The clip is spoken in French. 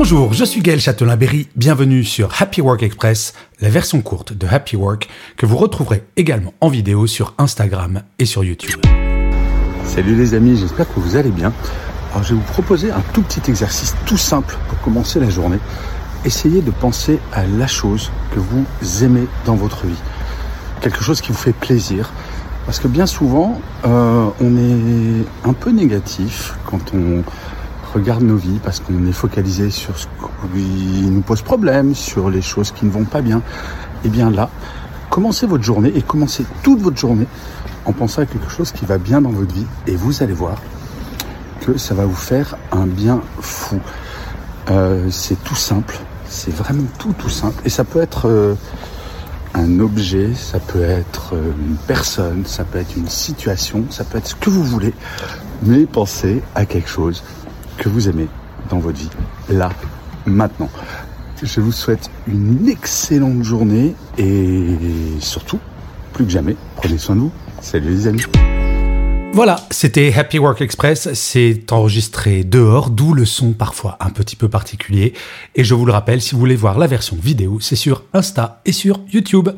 Bonjour, je suis Gaël Châtelain-Berry, bienvenue sur Happy Work Express, la version courte de Happy Work que vous retrouverez également en vidéo sur Instagram et sur YouTube. Salut les amis, j'espère que vous allez bien. Alors je vais vous proposer un tout petit exercice tout simple pour commencer la journée. Essayez de penser à la chose que vous aimez dans votre vie. Quelque chose qui vous fait plaisir. Parce que bien souvent, euh, on est un peu négatif quand on regarde nos vies parce qu'on est focalisé sur ce qui nous pose problème, sur les choses qui ne vont pas bien. Et eh bien là, commencez votre journée et commencez toute votre journée en pensant à quelque chose qui va bien dans votre vie et vous allez voir que ça va vous faire un bien fou. Euh, c'est tout simple, c'est vraiment tout tout simple et ça peut être euh, un objet, ça peut être euh, une personne, ça peut être une situation, ça peut être ce que vous voulez, mais pensez à quelque chose vous aimez dans votre vie, là, maintenant. Je vous souhaite une excellente journée et surtout, plus que jamais, prenez soin de vous. Salut les amis. Voilà, c'était Happy Work Express. C'est enregistré dehors, d'où le son parfois un petit peu particulier. Et je vous le rappelle, si vous voulez voir la version vidéo, c'est sur Insta et sur YouTube.